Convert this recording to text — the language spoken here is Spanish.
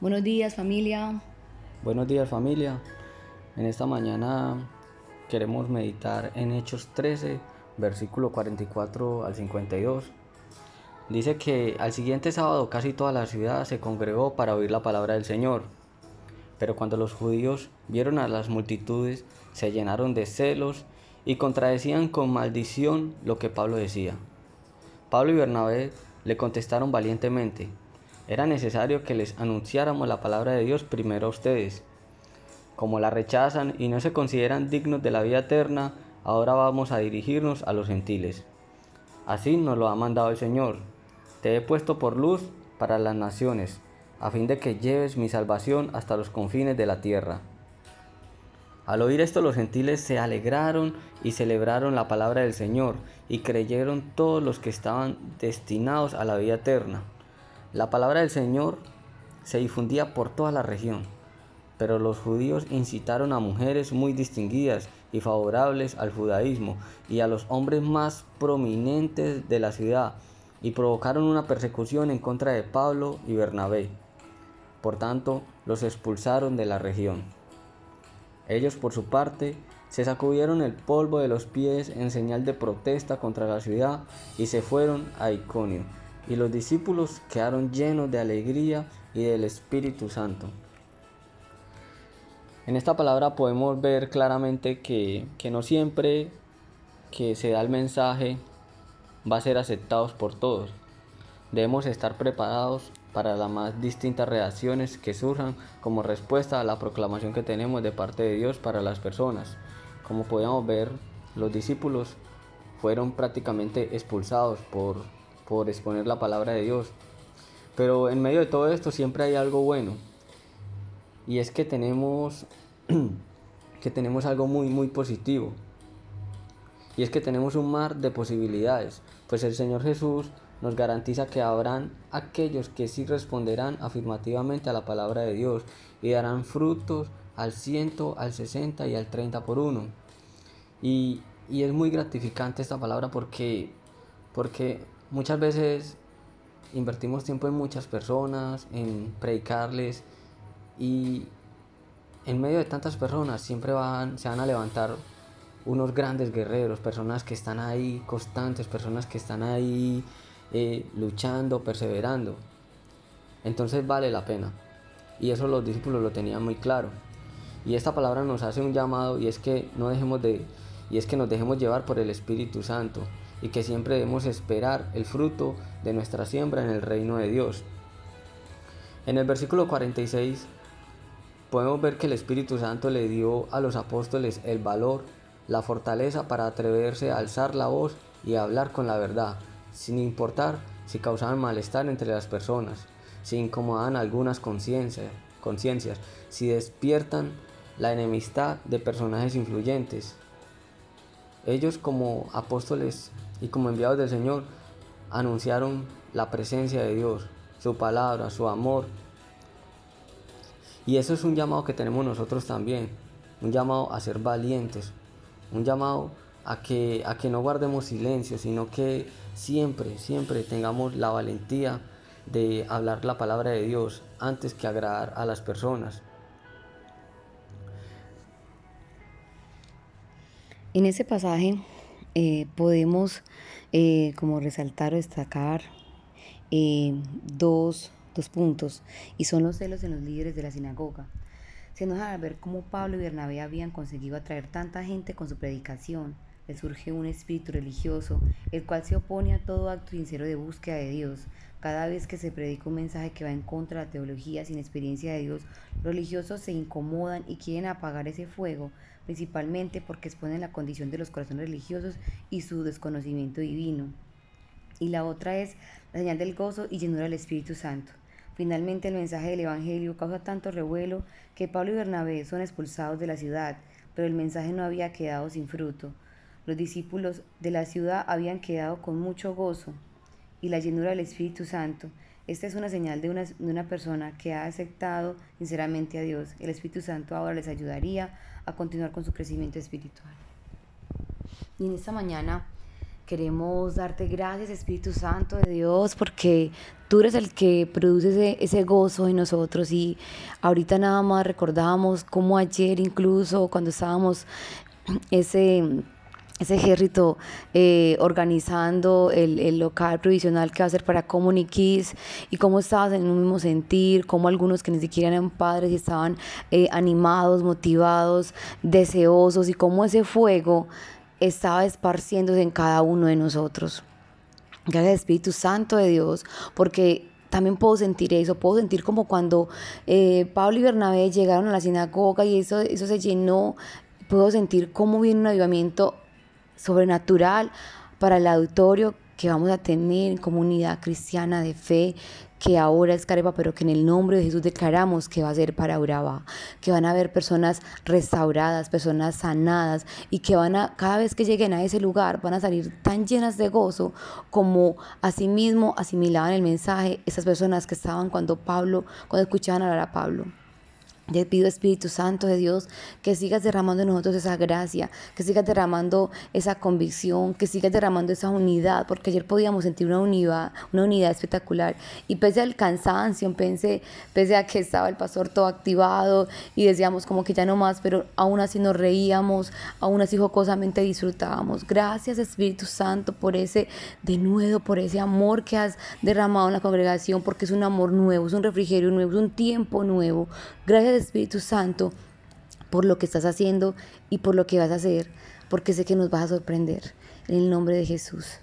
Buenos días familia. Buenos días familia. En esta mañana queremos meditar en Hechos 13, versículo 44 al 52. Dice que al siguiente sábado casi toda la ciudad se congregó para oír la palabra del Señor. Pero cuando los judíos vieron a las multitudes, se llenaron de celos y contradecían con maldición lo que Pablo decía. Pablo y Bernabé le contestaron valientemente, era necesario que les anunciáramos la palabra de Dios primero a ustedes. Como la rechazan y no se consideran dignos de la vida eterna, ahora vamos a dirigirnos a los gentiles. Así nos lo ha mandado el Señor. Te he puesto por luz para las naciones, a fin de que lleves mi salvación hasta los confines de la tierra. Al oír esto los gentiles se alegraron y celebraron la palabra del Señor, y creyeron todos los que estaban destinados a la vida eterna. La palabra del Señor se difundía por toda la región, pero los judíos incitaron a mujeres muy distinguidas y favorables al judaísmo y a los hombres más prominentes de la ciudad y provocaron una persecución en contra de Pablo y Bernabé. Por tanto, los expulsaron de la región. Ellos, por su parte, se sacudieron el polvo de los pies en señal de protesta contra la ciudad y se fueron a Iconio y los discípulos quedaron llenos de alegría y del Espíritu Santo. En esta palabra podemos ver claramente que, no siempre que se da el mensaje va a ser aceptado por todos. Debemos estar preparados para las más distintas reacciones que surjan como respuesta a la proclamación que tenemos de parte de Dios para las personas. Como podemos ver, los discípulos fueron prácticamente expulsados por por exponer la palabra de Dios. Pero en medio de todo esto siempre hay algo bueno. Y es que tenemos que tenemos algo muy muy positivo. Y es que tenemos un mar de posibilidades, pues el Señor Jesús nos garantiza que habrán aquellos que sí responderán afirmativamente a la palabra de Dios y darán frutos al ciento, al 60 y al 30 por uno. Y, y es muy gratificante esta palabra porque, porque Muchas veces invertimos tiempo en muchas personas, en predicarles y en medio de tantas personas siempre van, se van a levantar unos grandes guerreros, personas que están ahí constantes, personas que están ahí eh, luchando, perseverando. Entonces vale la pena. Y eso los discípulos lo tenían muy claro. Y esta palabra nos hace un llamado y es que no dejemos de y es que nos dejemos llevar por el Espíritu Santo y que siempre debemos esperar el fruto de nuestra siembra en el reino de Dios. En el versículo 46 podemos ver que el Espíritu Santo le dio a los apóstoles el valor, la fortaleza para atreverse a alzar la voz y hablar con la verdad, sin importar si causaban malestar entre las personas, si incomodan algunas conciencias, si despiertan la enemistad de personajes influyentes. Ellos como apóstoles y como enviados del Señor anunciaron la presencia de Dios, su palabra, su amor. Y eso es un llamado que tenemos nosotros también, un llamado a ser valientes, un llamado a que, a que no guardemos silencio, sino que siempre, siempre tengamos la valentía de hablar la palabra de Dios antes que agradar a las personas. En ese pasaje eh, podemos eh, como resaltar o destacar eh, dos, dos, puntos y son los celos en los líderes de la sinagoga. Se nos da ver cómo Pablo y Bernabé habían conseguido atraer tanta gente con su predicación. Le surge un espíritu religioso, el cual se opone a todo acto sincero de búsqueda de Dios. Cada vez que se predica un mensaje que va en contra de la teología sin experiencia de Dios, los religiosos se incomodan y quieren apagar ese fuego, principalmente porque exponen la condición de los corazones religiosos y su desconocimiento divino. Y la otra es la señal del gozo y llenura del Espíritu Santo. Finalmente el mensaje del Evangelio causa tanto revuelo que Pablo y Bernabé son expulsados de la ciudad, pero el mensaje no había quedado sin fruto. Los discípulos de la ciudad habían quedado con mucho gozo y la llenura del Espíritu Santo. Esta es una señal de una, de una persona que ha aceptado sinceramente a Dios. El Espíritu Santo ahora les ayudaría a continuar con su crecimiento espiritual. Y en esta mañana Queremos darte gracias, Espíritu Santo de Dios, porque tú eres el que produce ese, gozo en nosotros. Y ahorita nada más recordamos cómo ayer incluso cuando estábamos ese ese ejército eh, organizando el, local provisional que va a ser para Comuniquis y cómo estabas en un mismo sentir, cómo algunos que ni siquiera eran padres y estaban eh, animados, motivados, deseosos y cómo ese fuego estaba esparciéndose en cada uno de nosotros. Gracias Espíritu Santo de Dios, porque también puedo sentir eso, puedo sentir como cuando eh, Pablo y Bernabé llegaron a la sinagoga y eso, eso se llenó, puedo sentir cómo viene un avivamiento sobrenatural para el auditorio que vamos a tener en comunidad cristiana de fe, que ahora es Carepa, pero que en el nombre de Jesús declaramos que va a ser para Urabá, que van a haber personas restauradas, personas sanadas y que van a, cada vez que lleguen a ese lugar, van a salir tan llenas de gozo como asimismo asimilaban el mensaje esas personas que estaban cuando Pablo, cuando escuchaban hablar a Pablo. Te pido Espíritu Santo de Dios que sigas derramando en nosotros esa gracia, que sigas derramando esa convicción, que sigas derramando esa unidad, porque ayer podíamos sentir una unidad, una unidad espectacular. Y pese al cansancio, pese, pese a que estaba el pastor todo activado y decíamos como que ya no más, pero aún así nos reíamos, aún así jocosamente disfrutábamos. Gracias Espíritu Santo por ese denuedo, por ese amor que has derramado en la congregación, porque es un amor nuevo, es un refrigerio nuevo, es un tiempo nuevo. Gracias Espíritu Santo por lo que estás haciendo y por lo que vas a hacer, porque sé que nos vas a sorprender. En el nombre de Jesús.